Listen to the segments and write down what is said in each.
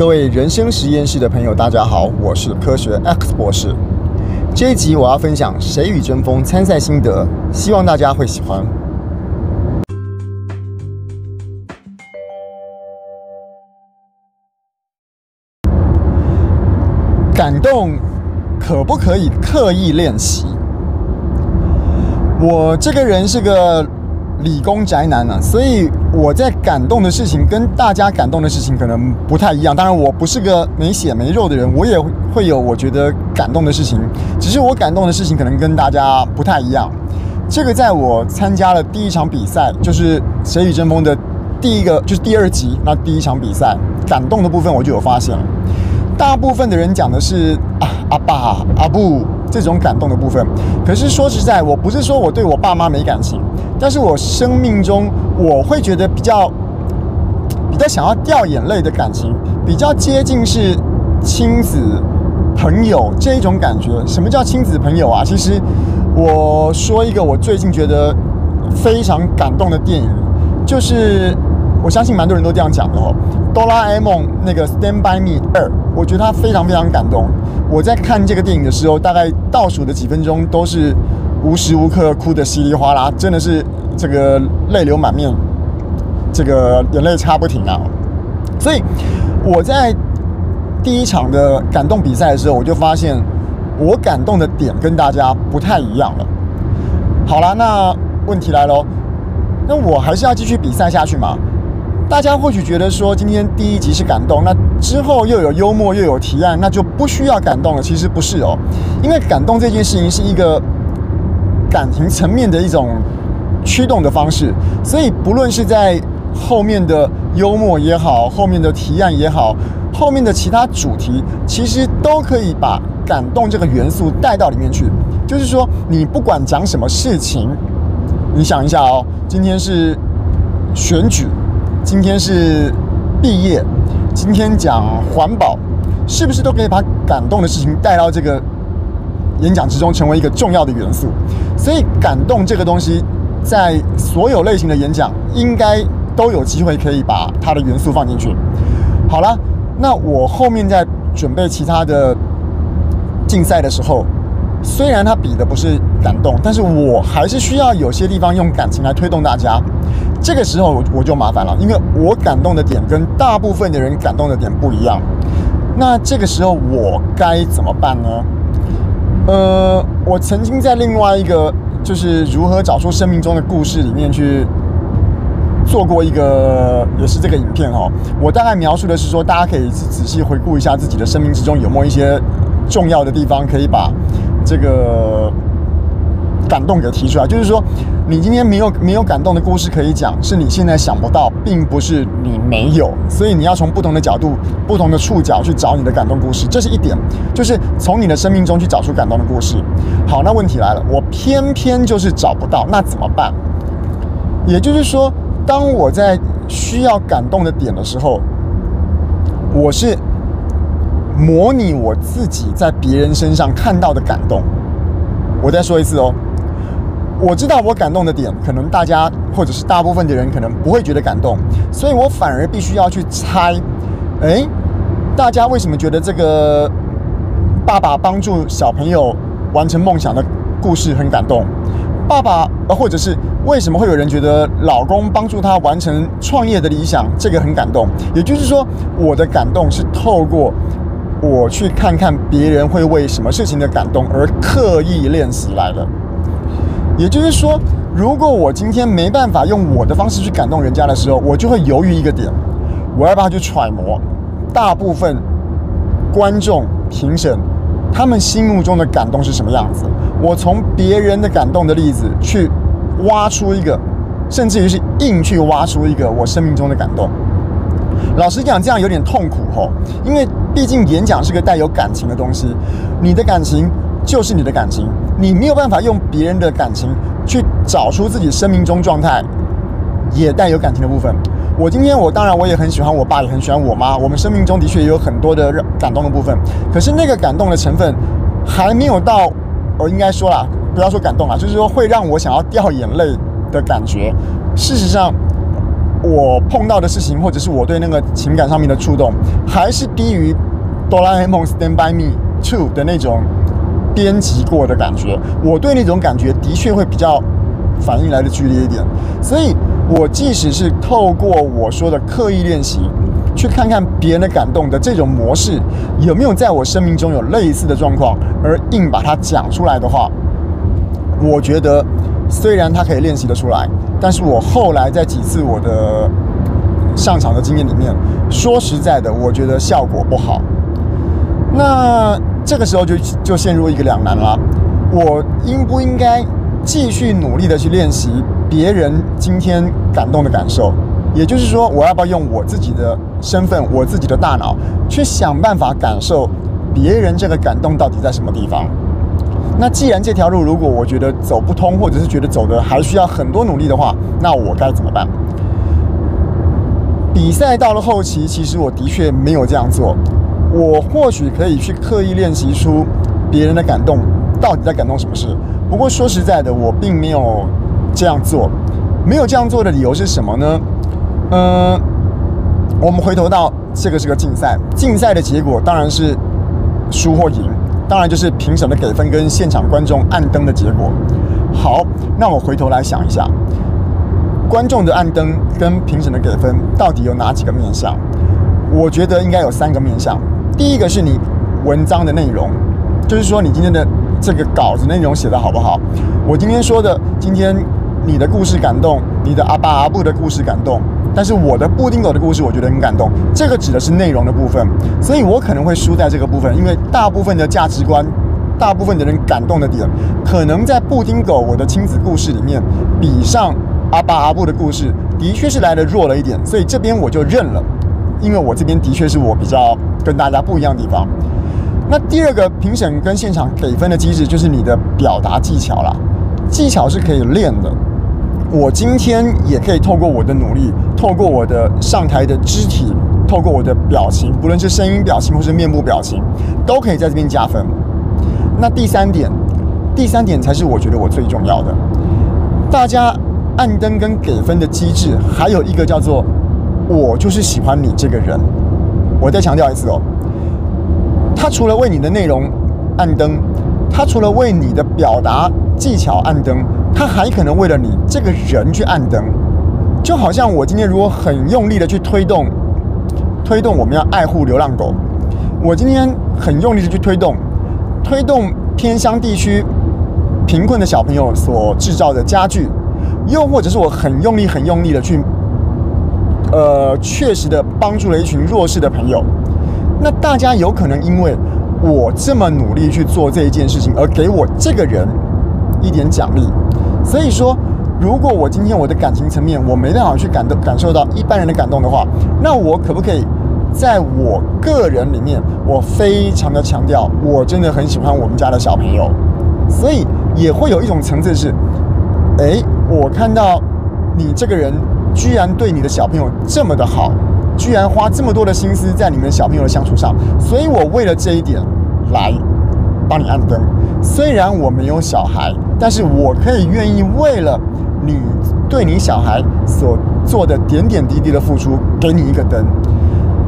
各位人生实验室的朋友，大家好，我是科学 X 博士。这一集我要分享《谁与争锋》参赛心得，希望大家会喜欢。感动可不可以刻意练习？我这个人是个理工宅男啊，所以我在感动的事情跟大家感动的事情可能不太一样。当然，我不是个没血没肉的人，我也会有我觉得感动的事情。只是我感动的事情可能跟大家不太一样。这个在我参加了第一场比赛，就是《谁与争锋》的第一个，就是第二集那第一场比赛，感动的部分我就有发现了。大部分的人讲的是啊，阿爸阿布这种感动的部分，可是说实在，我不是说我对我爸妈没感情。但是我生命中，我会觉得比较比较想要掉眼泪的感情，比较接近是亲子朋友这一种感觉。什么叫亲子朋友啊？其实我说一个我最近觉得非常感动的电影，就是我相信蛮多人都这样讲的哦，《哆啦 A 梦》那个《Stand by Me 二》，我觉得它非常非常感动。我在看这个电影的时候，大概倒数的几分钟都是。无时无刻哭得稀里哗啦，真的是这个泪流满面，这个眼泪擦不停啊！所以我在第一场的感动比赛的时候，我就发现我感动的点跟大家不太一样了。好了，那问题来喽，那我还是要继续比赛下去吗？大家或许觉得说今天第一集是感动，那之后又有幽默又有提案，那就不需要感动了。其实不是哦，因为感动这件事情是一个。感情层面的一种驱动的方式，所以不论是在后面的幽默也好，后面的提案也好，后面的其他主题，其实都可以把感动这个元素带到里面去。就是说，你不管讲什么事情，你想一下哦，今天是选举，今天是毕业，今天讲环保，是不是都可以把感动的事情带到这个？演讲之中成为一个重要的元素，所以感动这个东西，在所有类型的演讲应该都有机会可以把它的元素放进去。好了，那我后面在准备其他的竞赛的时候，虽然它比的不是感动，但是我还是需要有些地方用感情来推动大家。这个时候我就麻烦了，因为我感动的点跟大部分的人感动的点不一样。那这个时候我该怎么办呢？呃，我曾经在另外一个就是如何找出生命中的故事里面去做过一个，也是这个影片哦。我大概描述的是说，大家可以仔细回顾一下自己的生命之中有没有一些重要的地方，可以把这个。感动给提出来，就是说，你今天没有没有感动的故事可以讲，是你现在想不到，并不是你没有，所以你要从不同的角度、不同的触角去找你的感动故事，这是一点，就是从你的生命中去找出感动的故事。好，那问题来了，我偏偏就是找不到，那怎么办？也就是说，当我在需要感动的点的时候，我是模拟我自己在别人身上看到的感动。我再说一次哦。我知道我感动的点，可能大家或者是大部分的人可能不会觉得感动，所以我反而必须要去猜，诶，大家为什么觉得这个爸爸帮助小朋友完成梦想的故事很感动？爸爸，呃，或者是为什么会有人觉得老公帮助他完成创业的理想，这个很感动？也就是说，我的感动是透过我去看看别人会为什么事情的感动而刻意练习来的。也就是说，如果我今天没办法用我的方式去感动人家的时候，我就会犹豫一个点，我要不要去揣摩大部分观众评审他们心目中的感动是什么样子？我从别人的感动的例子去挖出一个，甚至于是硬去挖出一个我生命中的感动。老实讲，这样有点痛苦吼，因为毕竟演讲是个带有感情的东西，你的感情。就是你的感情，你没有办法用别人的感情去找出自己生命中状态也带有感情的部分。我今天我当然我也很喜欢我爸，也很喜欢我妈，我们生命中的确也有很多的感动的部分。可是那个感动的成分还没有到，我应该说啦，不要说感动啦，就是说会让我想要掉眼泪的感觉。事实上，我碰到的事情，或者是我对那个情感上面的触动，还是低于《哆啦 A 梦 Stand by Me Two》的那种编辑过的感觉。我对那种感觉的确会比较反应来的剧烈一点。所以，我即使是透过我说的刻意练习，去看看别人的感动的这种模式，有没有在我生命中有类似的状况，而硬把它讲出来的话，我觉得。虽然他可以练习得出来，但是我后来在几次我的上场的经验里面，说实在的，我觉得效果不好。那这个时候就就陷入一个两难了。我应不应该继续努力的去练习别人今天感动的感受？也就是说，我要不要用我自己的身份、我自己的大脑去想办法感受别人这个感动到底在什么地方？那既然这条路如果我觉得走不通，或者是觉得走的还需要很多努力的话，那我该怎么办？比赛到了后期，其实我的确没有这样做。我或许可以去刻意练习出别人的感动到底在感动什么事。不过说实在的，我并没有这样做。没有这样做的理由是什么呢？嗯，我们回头到这个是个竞赛，竞赛的结果当然是输或赢。当然就是评审的给分跟现场观众按灯的结果。好，那我回头来想一下，观众的按灯跟评审的给分到底有哪几个面向？我觉得应该有三个面向。第一个是你文章的内容，就是说你今天的这个稿子内容写得好不好？我今天说的，今天你的故事感动，你的阿爸阿布的故事感动。但是我的布丁狗的故事，我觉得很感动。这个指的是内容的部分，所以我可能会输在这个部分，因为大部分的价值观，大部分的人感动的点，可能在布丁狗我的亲子故事里面，比上阿巴阿布的故事，的确是来得弱了一点。所以这边我就认了，因为我这边的确是我比较跟大家不一样的地方。那第二个评审跟现场给分的机制，就是你的表达技巧啦，技巧是可以练的。我今天也可以透过我的努力，透过我的上台的肢体，透过我的表情，不论是声音表情或是面部表情，都可以在这边加分。那第三点，第三点才是我觉得我最重要的。大家按灯跟给分的机制，还有一个叫做“我就是喜欢你这个人”。我再强调一次哦，他除了为你的内容按灯，他除了为你的表达技巧按灯。他还可能为了你这个人去按灯，就好像我今天如果很用力的去推动，推动我们要爱护流浪狗，我今天很用力的去推动，推动偏乡地区贫困的小朋友所制造的家具，又或者是我很用力很用力的去，呃，确实的帮助了一群弱势的朋友，那大家有可能因为我这么努力去做这一件事情，而给我这个人一点奖励。所以说，如果我今天我的感情层面我没办法去感动感受到一般人的感动的话，那我可不可以在我个人里面，我非常的强调，我真的很喜欢我们家的小朋友，所以也会有一种层次是，诶，我看到你这个人居然对你的小朋友这么的好，居然花这么多的心思在你们小朋友的相处上，所以我为了这一点来帮你按灯，虽然我没有小孩。但是我可以愿意为了你对你小孩所做的点点滴滴的付出，给你一个灯。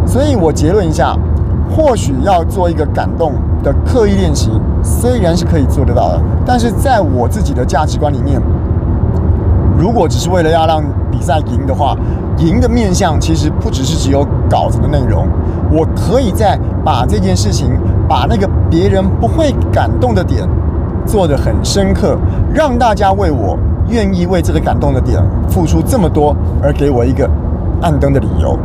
所以我结论一下，或许要做一个感动的刻意练习，虽然是可以做得到的，但是在我自己的价值观里面，如果只是为了要让比赛赢的话，赢的面向其实不只是只有稿子的内容，我可以在把这件事情，把那个别人不会感动的点。做得很深刻，让大家为我愿意为这个感动的点付出这么多，而给我一个按灯的理由。